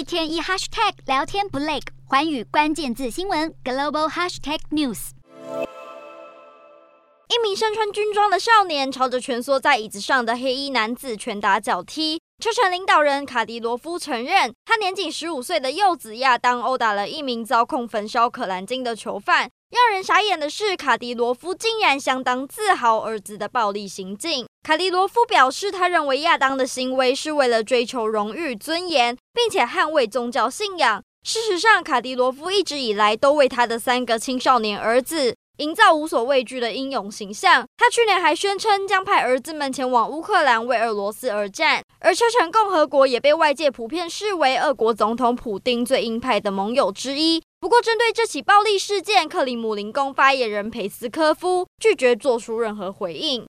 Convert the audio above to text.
一天一 hashtag 聊天不累，寰宇关键字新闻 global hashtag news。一名身穿军装的少年朝着蜷缩在椅子上的黑衣男子拳打脚踢。车臣领导人卡迪罗夫承认，他年仅十五岁的幼子亚当殴打了一名遭控焚烧可兰经的囚犯。让人傻眼的是，卡迪罗夫竟然相当自豪儿子的暴力行径。卡迪罗夫表示，他认为亚当的行为是为了追求荣誉、尊严，并且捍卫宗教信仰。事实上，卡迪罗夫一直以来都为他的三个青少年儿子营造无所畏惧的英勇形象。他去年还宣称将派儿子们前往乌克兰为俄罗斯而战，而车臣共和国也被外界普遍视为俄国总统普丁最鹰派的盟友之一。不过，针对这起暴力事件，克里姆林宫发言人佩斯科夫拒绝做出任何回应。